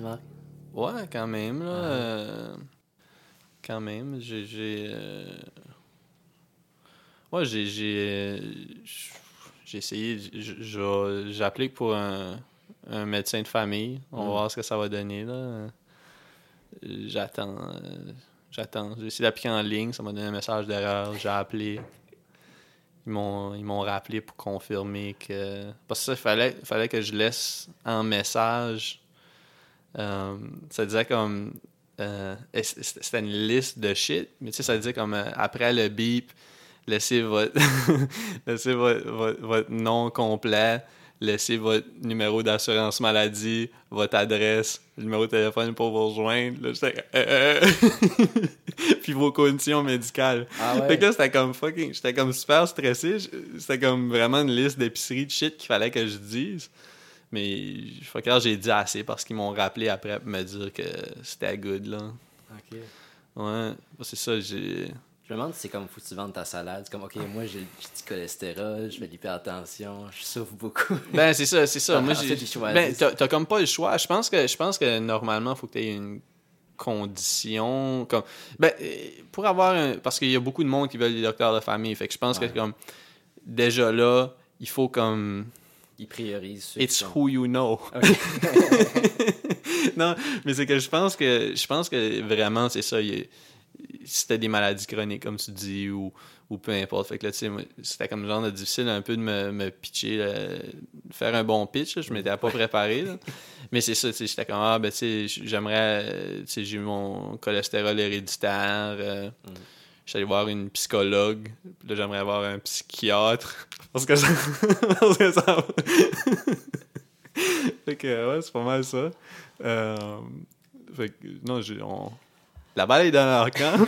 Marc? Ouais, quand même, là. euh, quand même, j'ai... j'ai euh, Ouais, j'ai... J'ai euh, j'ai essayé... J'applique pour un, un médecin de famille. On va Mm. voir ce que ça va donner, là. J'attends... euh, J'attends. J'ai essayé d'appliquer en ligne, ça m'a donné un message d'erreur. J'ai appelé. Ils m'ont, ils m'ont rappelé pour confirmer que. Parce que ça, il fallait, fallait que je laisse en message. Euh, ça disait comme. euh, c'était une liste de shit, mais tu sais, ça disait comme euh, après le beep, laissez votre, laissez votre, votre, votre nom complet, laissez votre numéro d'assurance maladie, votre adresse, le numéro de téléphone pour vous rejoindre. Là, j'étais euh, euh, Puis vos conditions médicales. Ah Fait que là, c'était comme fucking. J'étais comme super stressé. C'était comme vraiment une liste d'épiceries de shit qu'il fallait que je dise. Mais je que j'ai dit assez parce qu'ils m'ont rappelé après pour me dire que c'était good, là. OK. Ouais, c'est ça, j'ai. Je me demande si c'est comme faut que tu vendes ta salade. C'est comme, OK, moi, j'ai petit cholestérol, je fais l'hypertension, je souffre beaucoup. Ben, c'est ça, c'est ça. Moi, j'ai. Ben, t'as comme pas le choix. Je pense que, je pense que normalement, il faut que tu aies une condition. Comme... Ben, pour avoir un. Parce qu'il y a beaucoup de monde qui veulent des docteurs de famille. Fait que je pense Ouais. que, comme. Déjà là, il faut comme. Ils priorisent It's qui sont... who you know. Non, mais c'est que je pense que je pense que vraiment c'est ça. il si t'as des maladies chroniques, comme tu dis, ou, ou peu importe. Fait que là, tu sais, c'était comme genre de difficile un peu de me, me pitcher, là, de faire un bon pitch. là. Je m'étais pas préparé. là. Mais c'est ça, tu sais, j'étais comme, ah, ben, tu sais, j'aimerais, euh, tu sais, j'ai eu mon cholestérol héréditaire. euh, Mm. J'allais voir une psychologue. Puis là, j'aimerais avoir un psychiatre. Parce que ça. parce que ça. fait que, ouais, c'est pas mal ça. Euh, fait que, non, j'ai. On... La balle est dans leur camp.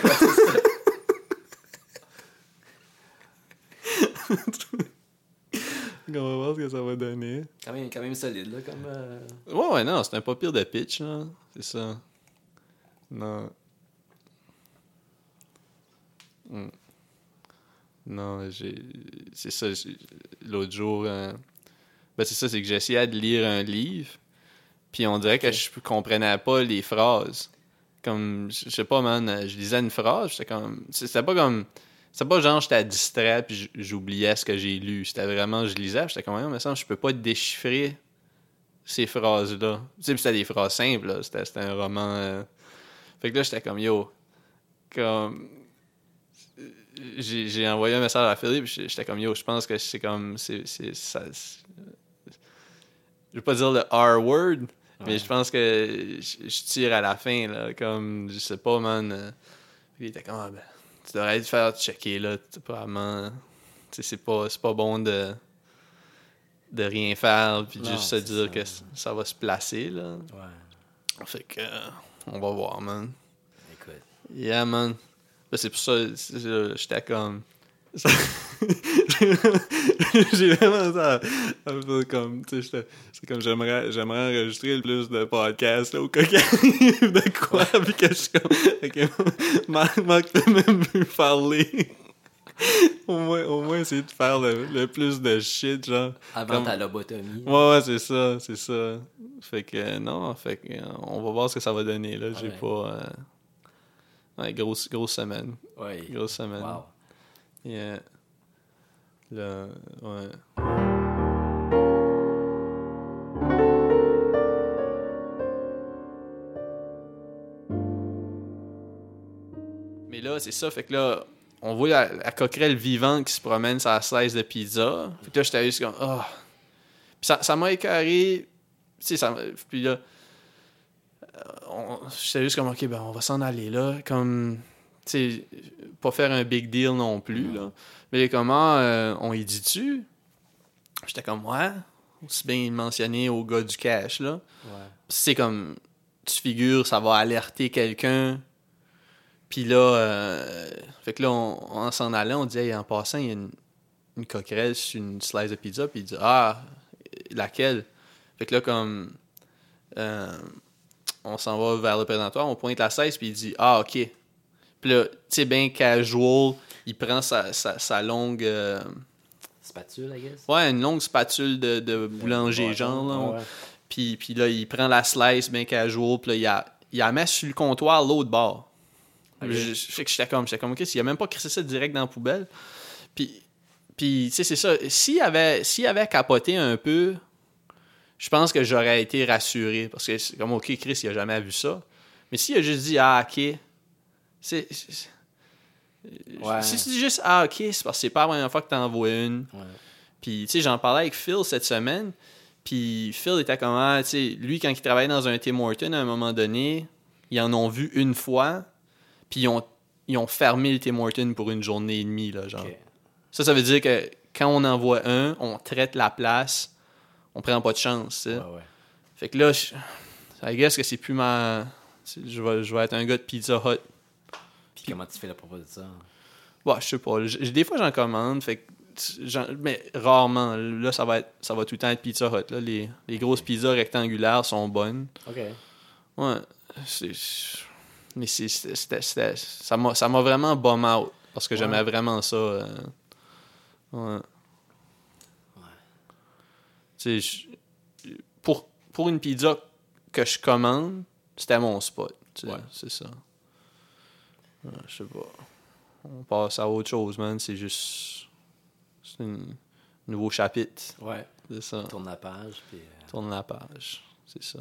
on va voir ce que ça va donner? quand, même, quand même solide, là, comme... euh, Ouais, ouais, non, c'est un pas pire de pitch, là. C'est ça. Non. Hmm. Non, j'ai. C'est ça. L'autre jour. euh, Ben, c'est ça, c'est que j'essayais de lire un livre. Puis on dirait que je comprenais pas les phrases. Comme, je sais pas, man, je lisais une phrase, j'étais comme. C'était pas comme. C'était pas genre j'étais distrait puis j'oubliais ce que j'ai lu. C'était vraiment, je lisais, j'étais comme, mais ça, je peux pas déchiffrer ces phrases-là. Tu sais, c'était des phrases simples, là. C'était, c'était un roman. euh. Fait que là, j'étais comme, yo, comme. J'ai, j'ai envoyé un message à Philippe, j'étais comme, yo, je pense que c'est comme. C'est, Je vais pas dire le R-word, mais je pense que je, tire à la fin, là. Comme, je sais pas, man. euh. Puis il était comme, ah, ben, tu devrais te faire checker, là. Probablement. C'est pas, c'est pas bon de de rien faire puis Non, juste se dire ça. que ça va se placer là. Ouais, Fait que euh, on va voir man. écoute. Yeah man. Ben, c'est pour ça c'est- j'étais comme j'ai vraiment ça à faire comme tu sais c'est comme j'aimerais j'aimerais enregistrer le plus de podcasts là, au arrive de quoi puis que je suis comme ok, Marc, Marc peut même plus parler au moins au moins essayer de faire le, le plus de shit genre Avant Comme- ta lobotomie. Ouais, ouais, c'est ça, c'est ça. Fait que, non, fait que, on va voir ce que ça va donner, là. J'ai Ouais. pas... euh, Ouais, grosse, grosse semaine. Ouais. Grosse semaine. Wow. Yeah. Là, ouais. Mais là, c'est ça, fait que là, on voit la, la coquerelle vivante qui se promène sur la slice de pizza. Fait que là, j'étais juste comme, ah. Puis ça, ça m'a écœuré. Tu sais, ça m'a- Puis là, j'étais juste comme, ok, ben, on va s'en aller là. Comme, tu sais, pas faire un big deal non plus, là. Mais comment euh, on y dit-tu? J'étais comme, ouais, aussi bien le mentionner au gars du cash, là. Ouais. C'est comme, tu figures, ça va alerter quelqu'un. Puis là, euh, fait que là, on, en s'en allant, on dit, Hey, en passant, il y a une, une coquerelle sur une slice de pizza. Puis il dit, ah, laquelle? Fait que là, comme, euh, on s'en va vers le présentoir, on pointe la 16, puis il dit, ah, OK. Puis là, tu sais, bien casual, il prend sa, sa, sa longue, euh, Spatule, I guess? ouais, une longue spatule de, de boulanger, Ouais, genre, là. ouais. Puis, puis là, il prend la slice bien casual, puis là, il la, il met sur le comptoir l'autre bord. Je, je sais que j'étais comme, j'étais comme, ok, s'il a même pas crissé ça direct dans la poubelle. Puis, puis tu sais, c'est ça. S'il avait, s'il avait capoté un peu, je pense que j'aurais été rassuré. Parce que c'est comme, ok, Chris, il a jamais vu ça. Mais s'il a juste dit, ah, ok, c'est. Ouais. Si tu dis juste, ah, ok, c'est parce que c'est pas la première fois que t'en envoies une. Ouais. Puis, tu sais, j'en parlais avec Phil cette semaine. Puis, Phil était comme, ah, tu sais, lui, quand il travaillait dans un Tim Horton, à un moment donné, ils en ont vu une fois. Puis, ils ont, ils ont fermé le Tim Horton pour une journée et demie, là, genre. Ça, ça veut dire que quand on envoie un, on traite la place, on prend pas de chance. Ouais, ouais. Fait que là, je, I guess que c'est plus ma. Je vais, je vais être un gars de Pizza Hut. Puis comment tu fais la propos de ça? Ouais, je sais pas. Des fois, j'en commande, fait que mais rarement. Là, ça va être, ça va tout le temps être Pizza Hut. Là. Les, les grosses pizzas rectangulaires sont bonnes. Ok. Ouais. c'est- Mais c'est, c'était- c'était- ça m'a, ça m'a vraiment bum out parce que Ouais. j'aimais vraiment ça. euh, Ouais. Je- pour, pour une pizza que je commande, c'était mon spot. Ouais. C'est ça. Ouais, je sais pas. On passe à autre chose, man. C'est juste. C'est un nouveau chapitre. Ouais. C'est ça. Tourne la page, puis... euh, Tourne la page. C'est ça.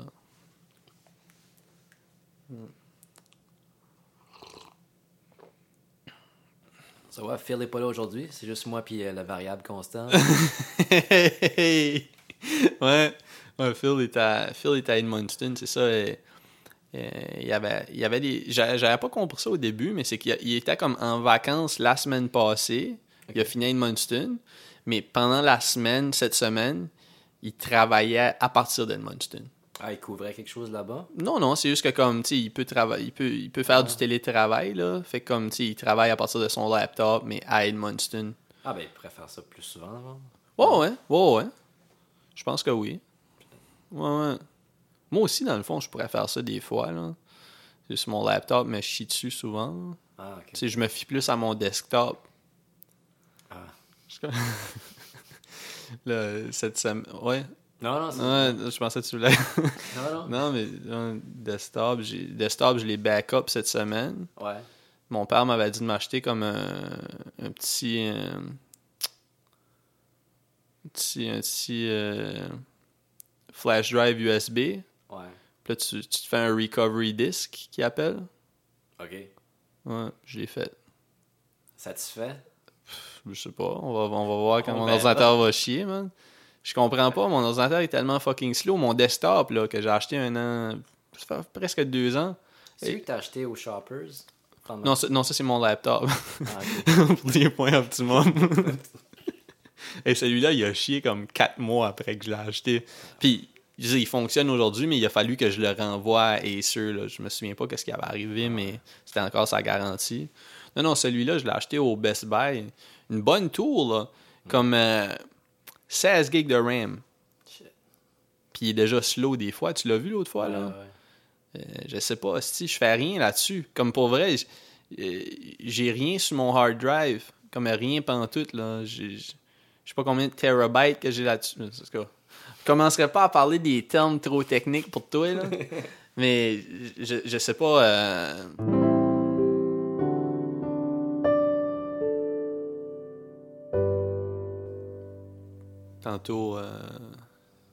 Ça va, Phil est pas là aujourd'hui, c'est juste moi puis euh, la variable constante. ouais. ouais, Phil est à, Phil à Edmundston, c'est ça. et- et il y avait, il y avait des. J'avais pas compris ça au début, mais c'est qu'il il était comme en vacances la semaine passée. Il a fini à Edmundston. Mais pendant la semaine, cette semaine, il travaillait à partir d'Edmundston. ah, il couvrait quelque chose là-bas? Non, non, c'est juste que comme, tu sais, il peut travailler, il peut, il peut faire Ah. du télétravail, là. Fait que comme, tu sais, il travaille à partir de son laptop, mais à Edmundston. Ah, ben, il pourrait faire ça plus souvent, genre. Ouais, ouais, ouais, ouais. Je pense que oui. Ouais, ouais. Moi aussi, dans le fond, je pourrais faire ça des fois, là. C'est sur mon laptop, mais je chie dessus souvent. là. Ah, je me fie plus à mon desktop. Ah. Cette semaine... Ouais. Non, non, c'est... Ouais, je pensais que tu voulais... Non, non. non, mais euh, desktop, j'ai... desktop, je l'ai backup cette semaine. Ouais. Mon père m'avait dit de m'acheter comme un, un petit. euh, un petit. Un petit euh, flash drive USB. Ouais. Puis là, tu, tu te fais un recovery disk qui appelle. Ok. Ouais, je l'ai fait. Satisfait? Je sais pas. On va, on va voir quand On mon ordinateur va chier, man. Je comprends pas. Mon ordinateur est tellement fucking slow. Mon desktop, là, que j'ai acheté un an. Ça fait presque deux ans. C'est lui que t'as acheté aux Shoppers? Non, ça, non, ça c'est mon laptop. Ah, ok. pour des points optimum. Et celui-là, il a chié comme 4 mois après que je l'ai acheté. Puis, je dire, il fonctionne aujourd'hui, mais il a fallu que je le renvoie à Acer. Là. Je me souviens pas qu'est-ce qui avait arrivé, mais c'était encore sa garantie. Non, non, celui-là, je l'ai acheté au Best Buy. Une bonne tour, là. Comme euh, 16 gigs de RAM. Shit. Puis il est déjà slow des fois. Tu l'as vu l'autre fois, là? ouais. Euh, je sais pas, si je fais rien là-dessus. Comme pour vrai, euh, j'ai rien sur mon hard drive. Comme rien pantoute, là. Je sais pas combien de terabytes que j'ai là-dessus. Je commencerai pas à parler des termes trop techniques pour toi, là. Mais je, je sais pas. euh, Tantôt, euh,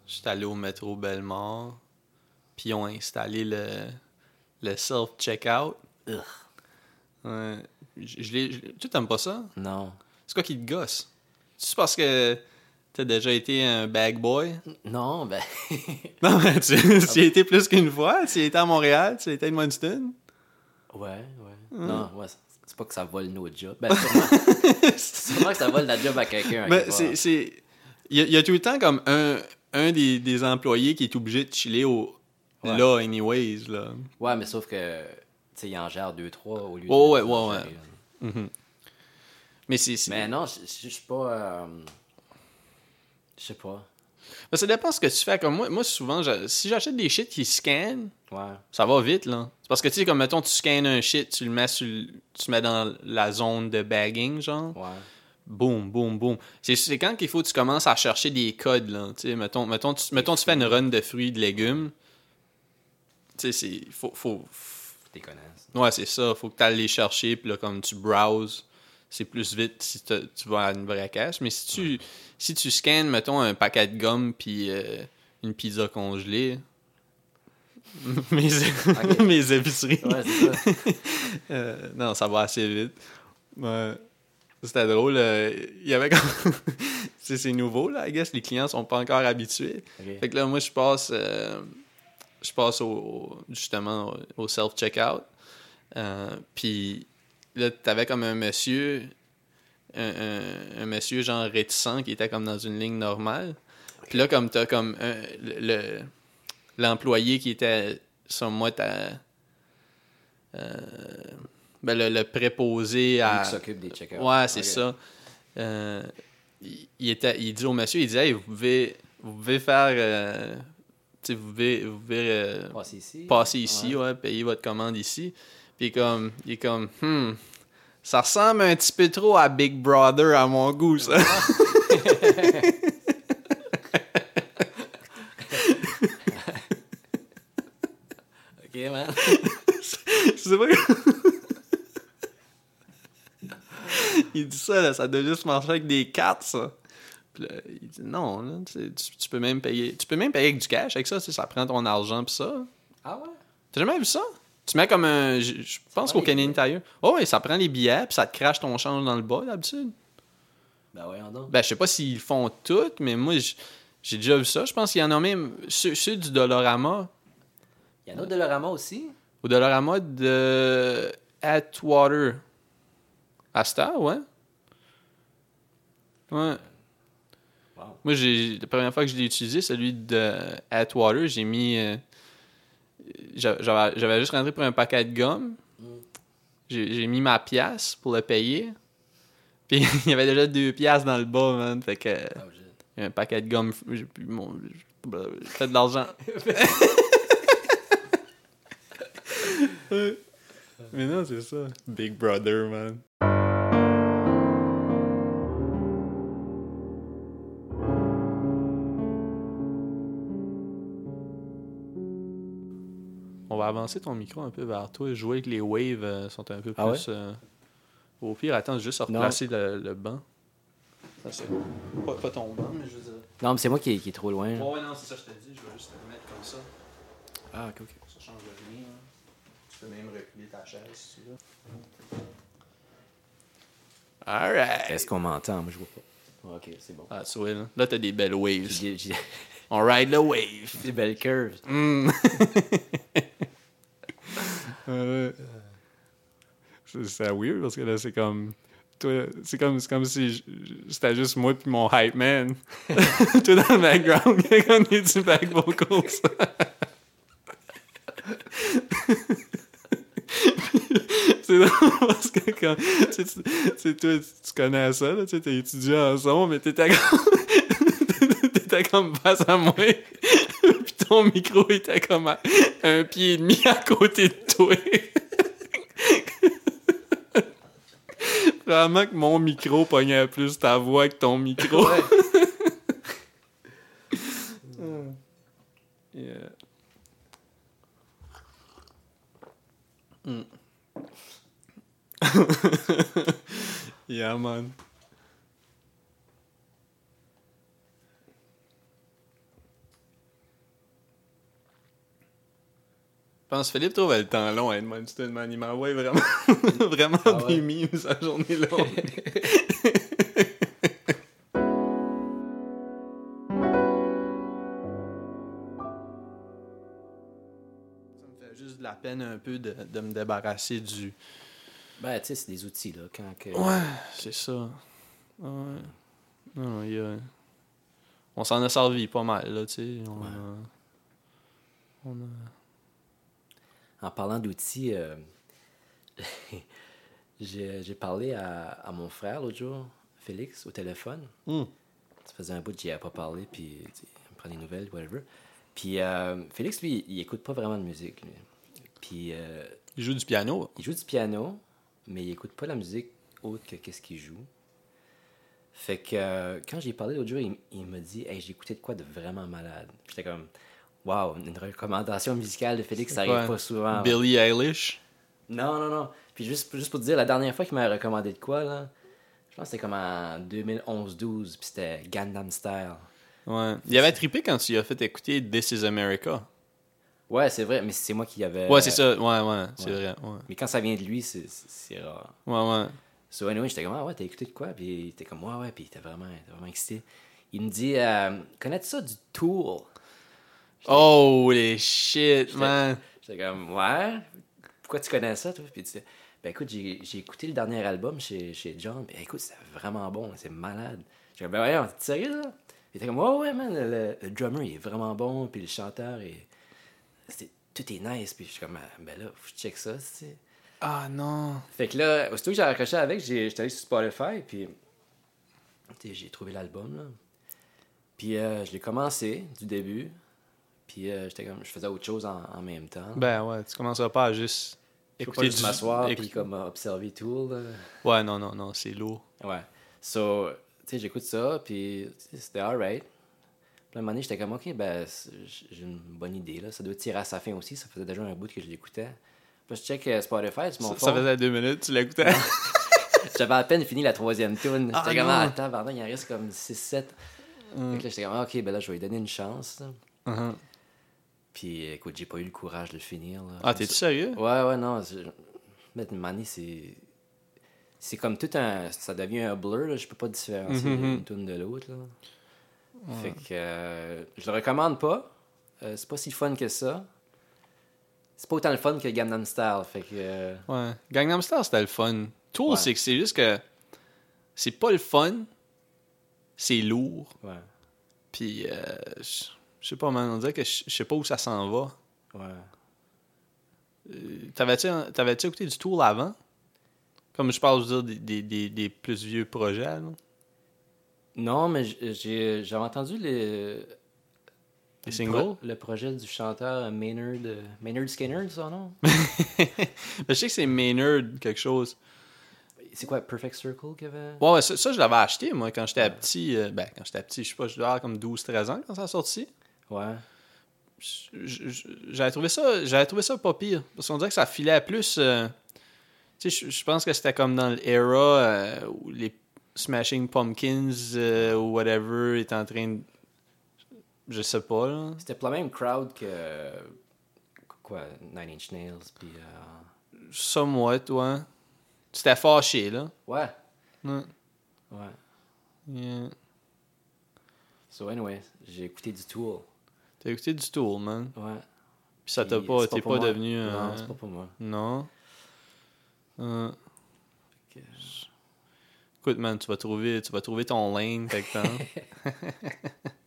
j'étais allé au métro Bellemare, puis ils ont installé le, le self-checkout. Ouais. Je, je- tu t'aimes pas ça? Non. C'est quoi qui te gosse? C'est parce que t'as déjà été un bag boy? Non, ben... Non, mais tu, tu y as été plus qu'une fois. Tu y as été à Montréal, tu y as été à Edmundston. ouais, ouais. Non, ouais, c'est- pas que ça vole nos jobs. Ben, sûrement, sûrement que ça vole la job à quelqu'un. quelque c'est. Il y, a- il y a tout le temps comme un, un des, des employés qui est obligé de chiller au, Ouais. là, anyways. Là. Ouais, mais sauf que, tu sais, il en gère deux, trois au lieu de... Ouais, ouais, ouais. Mais c'est. c'est- Mais non, je suis pas... euh, Je sais pas. Mais ça dépend ce que tu fais. Comme moi, moi souvent, je- si j'achète des shit qui scannent, Ouais. ça va vite, là. C'est parce que, tu sais, comme, mettons, tu scannes un shit, tu le mets sur tu le mets dans la zone de bagging, genre. Ouais. boum, boum, boum. C'est, quand qu'il faut que tu commences à chercher des codes, là. Tu sais, mettons, mettons, tu, mettons, tu fais une run de fruits, de légumes. Tu sais, c'est. Faut, faut, T'es connaisses. Ouais, c'est ça. Faut que tu ailles les chercher, puis là, comme tu browses, c'est plus vite si tu vas à une vraie caisse. Mais si tu, si tu scannes, mettons, un paquet de gomme, puis euh, une pizza congelée, mes, mes épiceries, Ouais, c'est ça. euh, non, ça va assez vite. Ouais. C'était drôle. euh, Il y avait c'est nouveau, là, I guess. Les clients sont pas encore habitués. Fait que là, moi, je passe, euh, je passe au, justement au self-checkout. Puis là, t'avais comme un monsieur, un, un- un monsieur genre réticent qui était comme dans une ligne normale. Puis là, comme t'as comme un- le- le- l'employé qui était, sur moi, t'as. euh, ben, le, le préposé à. qui s'occupe des check-outs. Ouais, c'est ça. Euh, il, il était, il dit au monsieur, il disait, hey, vous pouvez, vous pouvez faire, euh, vous pouvez, vous pouvez euh, Passer ici. passer ici, ouais. payer votre commande ici. Puis comme, il est comme, hmm, ça ressemble un petit peu trop à Big Brother à mon goût, ça. Ok, man. Je sais pas. il dit ça, là, ça doit juste marcher avec des cartes, ça. Puis là, il dit non, là, tu, peux même payer. Tu peux même payer avec du cash avec ça, ça prend ton argent pis ça. Ah ouais? T'as jamais vu ça? Tu mets comme un. Je je pense qu'au les Canadian Tire. Oh, oui, ça prend les billets puis ça te crache ton change dans le bas d'habitude. Ben voyons donc. Ben, je sais pas s'ils font tout, mais moi, j'ai déjà vu ça. Je pense qu'il y en a même. Ceux, ceux du Dollarama. Il y en a de Dolorama aussi. Au Dollarama de Atwater. Asta, ouais. Ouais. Wow. Moi, j'ai la première fois que je l'ai utilisé, celui de Atwater, j'ai mis. euh, J'avais juste rentré pour un paquet de gomme. Mm. J'ai mis ma pièce pour le payer. Puis il y avait déjà deux pièces dans le bas, man. Fait que. Shit. Il y a un paquet de gomme. J'ai plus mon. J'ai fait de l'argent. Mais non, c'est ça. Big Brother, man. Avancer ton micro un peu vers toi. Jouer avec les waves euh, sont un peu plus. Ah ouais? euh, au pire, attends, juste à replacer le, le banc. Ça, c'est pas, pas ton banc, mais je veux dire. Non, mais c'est moi qui, qui est trop loin. Ouais, non, c'est ça, je te dis. Je vais juste te mettre comme ça. Ah, ok, ok. Ça change rien. hein. Tu peux même reculer ta chaise si tu veux. Alright. Est-ce qu'on m'entend? Moi, je vois pas. Ok, c'est bon. Ah, vois, là, là t'as des belles waves. On ride the wave. des belles curves. Mm. c'est c'est weird parce que là, c'est comme. C'est comme, comme si c'était juste moi puis mon hype man. Toi dans le background, quand il y a du back vocals. c'est parce que quand. Tu tu- tu toi, tu connais ça, là, tu t'es étudiant en son, mais t'étais comme. t'étais comme face à moi. puis ton micro était comme à un pied et demi à côté de toi. Vraiment que mon micro pognait plus ta voix que ton micro. Yeah. Mm. yeah, man. Pense que Philippe trouvait le temps long à Edmundston, man. Il m'envoie vraiment, vraiment Ah ouais? des mimes sa journée longue. Ça me fait juste de la peine un peu de, de me débarrasser du. Ben, tu sais, c'est des outils, là. Quand que... Ouais, c'est ça. Ouais. Non, il y a... On s'en a servi pas mal, là, tu sais. On, Ouais. a... on a- En parlant d'outils, euh, j'ai parlé à, à mon frère l'autre jour, Félix, au téléphone. Hmm. Ça faisait un bout que j'y avais pas parlé, puis il me prend des nouvelles, whatever. Puis euh, Félix, lui, il écoute pas vraiment de musique. lui. Puis euh, Il joue du piano. il joue du piano, mais il écoute pas la musique autre que qu'est-ce qu'il joue. Fait que euh, quand j'ai parlé l'autre jour, il, il m'a dit Hey, écouté de quoi de vraiment malade. J'étais comme Waouh, une recommandation musicale de Félix, ça arrive pas souvent. Billie Eilish? Non, non, non. Puis juste, juste pour te dire, la dernière fois qu'il m'a recommandé de quoi, là, je pense que c'était comme en 2011-12, puis c'était Gundam Style. Ouais. Il avait trippé quand tu lui as fait écouter This is America. Ouais, c'est vrai, mais c'est moi qui avait. Ouais, c'est ça. Ouais, ouais, c'est ouais. vrai. Ouais, Mais quand ça vient de lui, c'est- rare. ouais. ouais. So, anyway, j'étais comme, ah ouais, t'as écouté de quoi? Puis il était comme, ouais, ouais, puis il était vraiment, vraiment excité. Il me dit, euh, connais-tu ça du Tool? Holy shit, man. J'étais comme, ouais, pourquoi tu connais ça, toi? Puis il disait, ben écoute, j'ai j'ai écouté le dernier album chez, chez John, puis écoute, c'est vraiment bon, c'est malade. J'étais comme, ben voyons, t'es sérieux, là? Il était comme, ouais, ouais, man, le, le drummer, il est vraiment bon, puis le chanteur, est... c'est- tout est nice, puis je suis comme, ben là, faut que je check ça, tu sais. Ah non. Fait que là, aussitôt que j'ai raccroché avec, j'ai- j'étais allé sur Spotify, puis tu j'ai trouvé l'album, là. Puis euh, je l'ai commencé du début, puis euh, j'étais comme, je faisais autre chose en, en même temps. Ben ouais, tu commenceras pas à juste pas juste du- m'asseoir écouter- puis comme observer tout, là. Ouais, non, non, non, c'est lourd. Ouais. So, tu sais, j'écoute ça, puis tu c'était alright. Puis à un moment donné, j'étais comme, ok, ben, j'ai une bonne idée, là. Ça doit tirer à sa fin aussi, ça faisait déjà un bout que je l'écoutais. Puis je check euh, Spotify, c'est mon Ça, ça faisait deux minutes, tu l'écoutais? J'avais à peine fini la troisième tune. Ah, J'étais comme, non. ah, attends, pardon, il en reste comme 6-7. Fait que là, j'étais comme, ah, ok, ben là, je vais lui donner une chance. Uh-huh. Puis écoute, j'ai pas eu le courage de le finir. Là. Ah, t'es-tu sérieux? Ouais, ouais, non. Mais année, c'est. C'est comme tout un. Ça devient un blur, là. Je peux pas différencier Mhm. une tune de l'autre, là. Fait que. euh, je le recommande pas. Euh, c'est pas si fun que ça. C'est pas autant le fun que Gangnam Style. Fait que. euh, Ouais. Gangnam Style, c'était le fun. Tool, Ouais. c'est que c'est juste que c'est pas le fun, c'est lourd. ouais. Puis, je je sais pas, man, on dirait que je sais pas où ça s'en va. Ouais. Euh, T'avais-tu t'avais-tu écouté du Tool avant? Comme je parle, je veux dire, des, des, des, des plus vieux projets, là. Non, mais j'avais entendu le. Les le singles? le projet du chanteur Maynard. Maynard Skinner, son nom Mais je sais que c'est Maynard quelque chose. C'est quoi, Perfect Circle qu'il avait? Ouais, ça, ça, je l'avais acheté, moi, quand j'étais petit. euh, ben, quand j'étais petit, je sais pas, je devais avoir comme 12-13 ans quand ça a sorti. Ouais. J'avais trouvé ça j'avais trouvé ça pas pire. Parce qu'on dirait que ça filait plus. euh, tu sais, je, pense que c'était comme dans l'era euh, où les Smashing Pumpkins euh, ou whatever est en train de. Je sais pas, là. C'était pas le même crowd que. Quoi, Nine Inch Nails, puis. Somewhat, ouais. C'était fâché, là. Ouais. Ouais. Ouais. Yeah. So, anyway, j'ai écouté du Tool. T'as écouté du Tool, man. Ouais. Puis ça t'a pas. T'es pas, devenu. Non, c'est pas pour moi. Non? Euh, que- écoute, man, tu vas trouver, tu vas trouver ton lane quelque temps.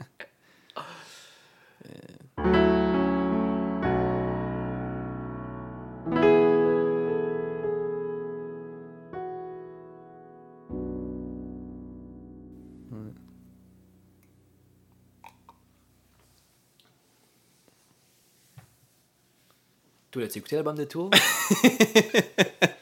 As-tu écouté l'album de Tool?